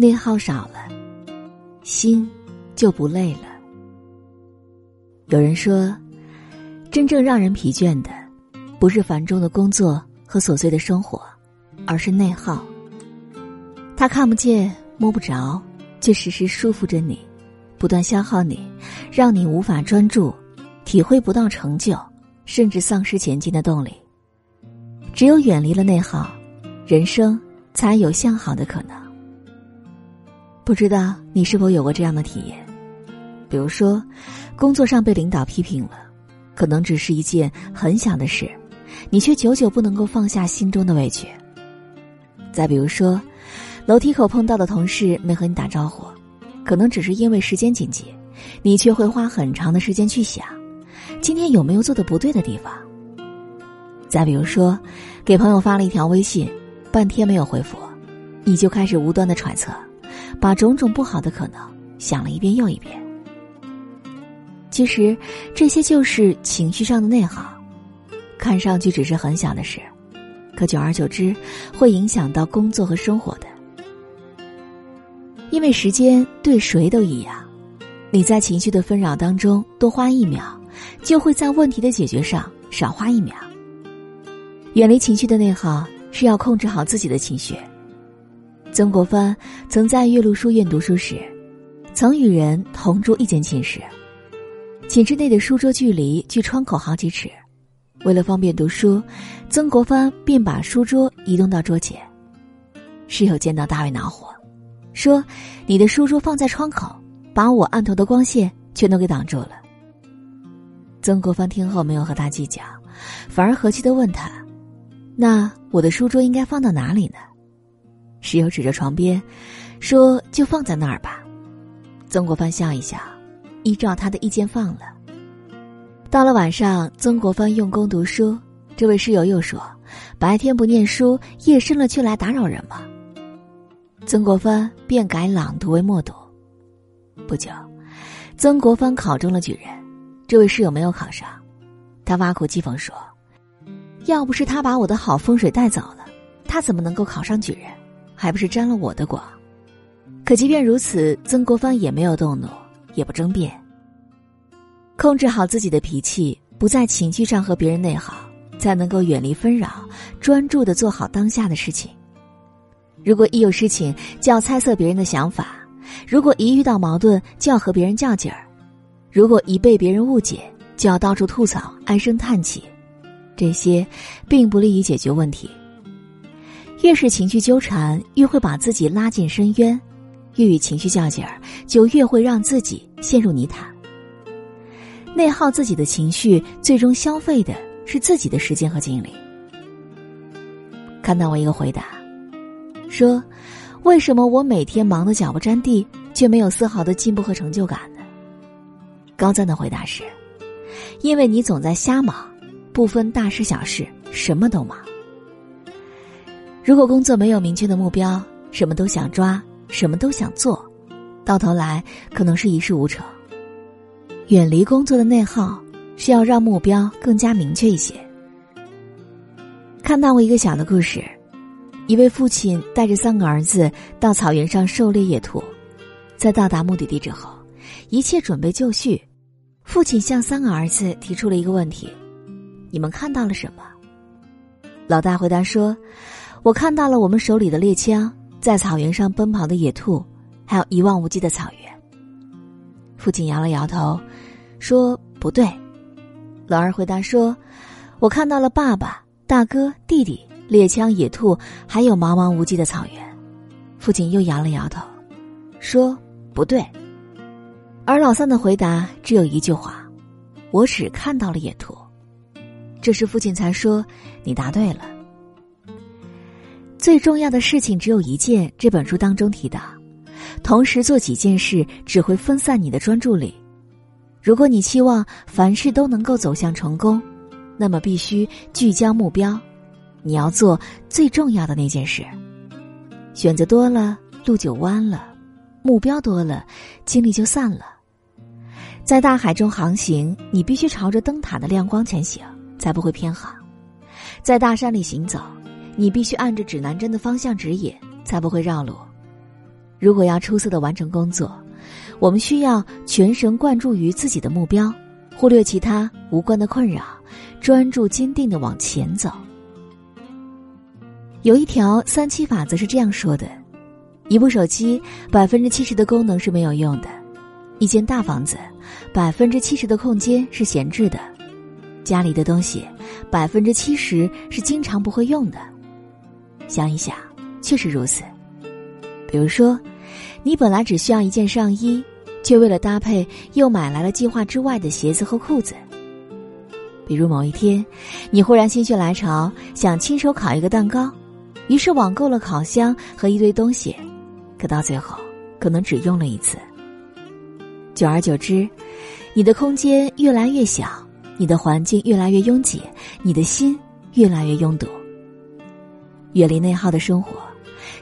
内耗少了，心就不累了。有人说，真正让人疲倦的，不是繁重的工作和琐碎的生活，而是内耗。他看不见、摸不着，却时时束缚着你，不断消耗你，让你无法专注，体会不到成就，甚至丧失前进的动力。只有远离了内耗，人生才有向好的可能。不知道你是否有过这样的体验？比如说。工作上被领导批评了，可能只是一件很小的事，你却久久不能够放下心中的委屈。再比如说，楼梯口碰到的同事没和你打招呼，可能只是因为时间紧急，你却会花很长的时间去想，今天有没有做的不对的地方。再比如说，给朋友发了一条微信，半天没有回复，你就开始无端的揣测，把种种不好的可能想了一遍又一遍。其实，这些就是情绪上的内耗，看上去只是很小的事，可久而久之会影响到工作和生活的。因为时间对谁都一样，你在情绪的纷扰当中多花一秒，就会在问题的解决上少花一秒。远离情绪的内耗，是要控制好自己的情绪。曾国藩曾在岳麓书院读书时，曾与人同住一间寝室。寝室内的书桌距离距窗口好几尺，为了方便读书，曾国藩便把书桌移动到桌前。室友见到大为恼火，说：“你的书桌放在窗口，把我案头的光线全都给挡住了。”曾国藩听后没有和他计较，反而和气的问他：“那我的书桌应该放到哪里呢？”室友指着床边，说：“就放在那儿吧。”曾国藩笑一笑。依照他的意见放了。到了晚上，曾国藩用功读书，这位室友又说：“白天不念书，夜深了却来打扰人吗？”曾国藩便改朗读为默读。不久，曾国藩考中了举人，这位室友没有考上，他挖苦讥讽说：“要不是他把我的好风水带走了，他怎么能够考上举人？还不是沾了我的光？”可即便如此，曾国藩也没有动怒。也不争辩，控制好自己的脾气，不在情绪上和别人内耗，才能够远离纷扰，专注的做好当下的事情。如果一有事情就要猜测别人的想法，如果一遇到矛盾就要和别人较劲儿，如果一被别人误解就要到处吐槽、唉声叹气，这些并不利于解决问题。越是情绪纠缠，越会把自己拉进深渊。越与情绪较劲儿，就越会让自己陷入泥潭。内耗自己的情绪，最终消费的是自己的时间和精力。看到我一个回答，说：“为什么我每天忙得脚不沾地，却没有丝毫的进步和成就感呢？”高赞的回答是：“因为你总在瞎忙，不分大事小事，什么都忙。如果工作没有明确的目标，什么都想抓。”什么都想做，到头来可能是一事无成。远离工作的内耗，是要让目标更加明确一些。看到过一个小的故事，一位父亲带着三个儿子到草原上狩猎野兔，在到达目的地之后，一切准备就绪，父亲向三个儿子提出了一个问题：“你们看到了什么？”老大回答说：“我看到了我们手里的猎枪。”在草原上奔跑的野兔，还有一望无际的草原。父亲摇了摇头，说：“不对。”老二回答说：“我看到了爸爸、大哥、弟弟、猎枪、野兔，还有茫茫无际的草原。”父亲又摇了摇头，说：“不对。”而老三的回答只有一句话：“我只看到了野兔。”这时父亲才说：“你答对了。”最重要的事情只有一件。这本书当中提到，同时做几件事只会分散你的专注力。如果你期望凡事都能够走向成功，那么必须聚焦目标。你要做最重要的那件事。选择多了，路就弯了；目标多了，精力就散了。在大海中航行，你必须朝着灯塔的亮光前行，才不会偏航；在大山里行走。你必须按着指南针的方向指引，才不会绕路。如果要出色的完成工作，我们需要全神贯注于自己的目标，忽略其他无关的困扰，专注坚定的往前走。有一条三七法则是这样说的：一部手机百分之七十的功能是没有用的；一间大房子百分之七十的空间是闲置的；家里的东西百分之七十是经常不会用的。想一想，确实如此。比如说，你本来只需要一件上衣，却为了搭配又买来了计划之外的鞋子和裤子。比如某一天，你忽然心血来潮，想亲手烤一个蛋糕。于是网购了烤箱和一堆东西，可到最后可能只用了一次。久而久之，你的空间越来越小，你的环境越来越拥挤，你的心越来越拥堵。远离内耗的生活，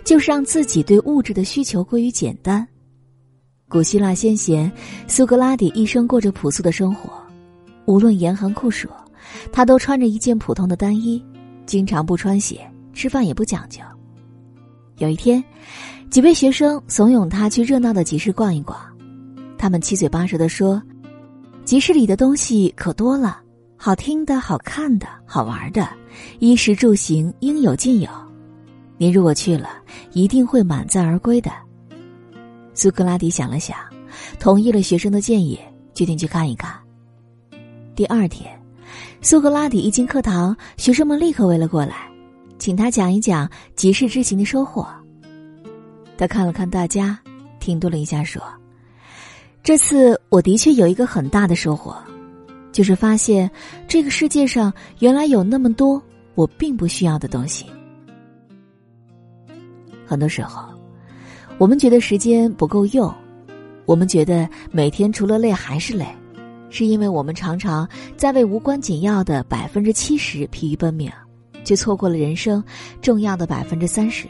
就是让自己对物质的需求过于简单。古希腊先贤苏格拉底一生过着朴素的生活，无论严寒酷暑，他都穿着一件普通的单衣，经常不穿鞋。吃饭也不讲究。有一天，几位学生怂恿他去热闹的集市逛一逛。他们七嘴八舌的说：“集市里的东西可多了，好听的、好看的、好玩的，衣食住行应有尽有。您如果去了，一定会满载而归的。”苏格拉底想了想，同意了学生的建议，决定去看一看。第二天，苏格拉底一进课堂，学生们立刻围了过来。请他讲一讲集市之行的收获。他看了看大家，停顿了一下，说：“这次我的确有一个很大的收获，就是发现这个世界上原来有那么多我并不需要的东西。很多时候，我们觉得时间不够用，我们觉得每天除了累还是累，是因为我们常常在为无关紧要的百分之七十疲于奔命。”却错过了人生重要的百分之三十。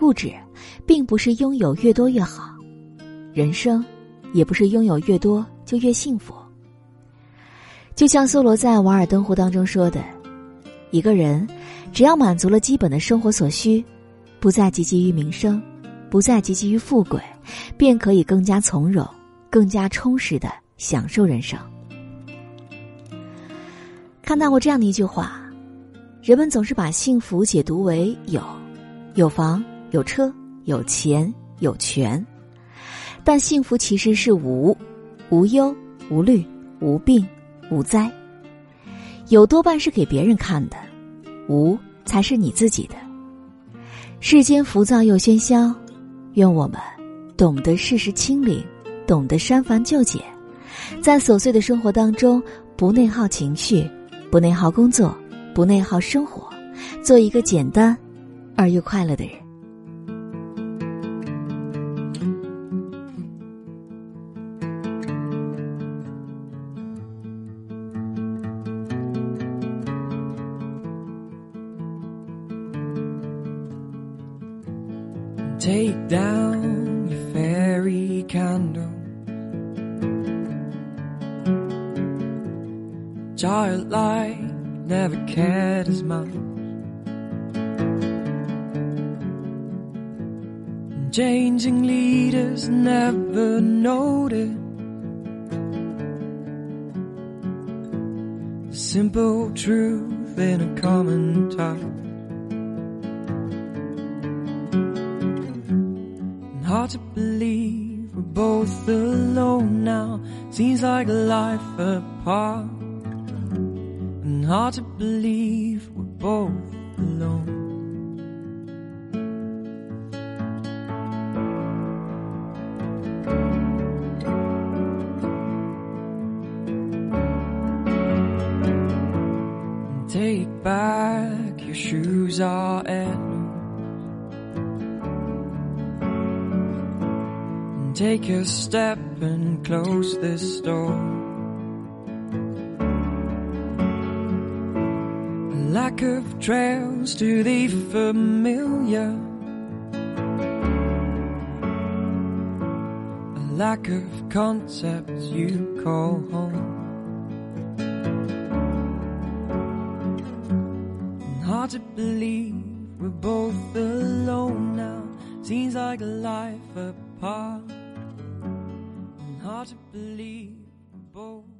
物质，并不是拥有越多越好，人生，也不是拥有越多就越幸福。就像梭罗在《瓦尔登湖》当中说的：“一个人，只要满足了基本的生活所需，不再汲汲于名声，不再汲汲于富贵，便可以更加从容、更加充实的享受人生。”看到过这样的一句话：人们总是把幸福解读为有，有房、有车、有钱、有权，但幸福其实是无，无忧、无虑、无病、无灾。有多半是给别人看的，无才是你自己的。世间浮躁又喧嚣，愿我们懂得世事清零，懂得删繁就简，在琐碎的生活当中不内耗情绪。不内耗工作，不内耗生活，做一个简单而又快乐的人。Down your fairy candle. childlike, never cared as much. Changing leaders never noted. Simple truth in a common touch. Hard to believe we're both alone now. Seems like life apart And hard to believe we're both alone. Take a step and close this door. lack of trails to the familiar. A lack of concepts you call home. Hard to believe we're both alone now. Seems like life apart hard to believe both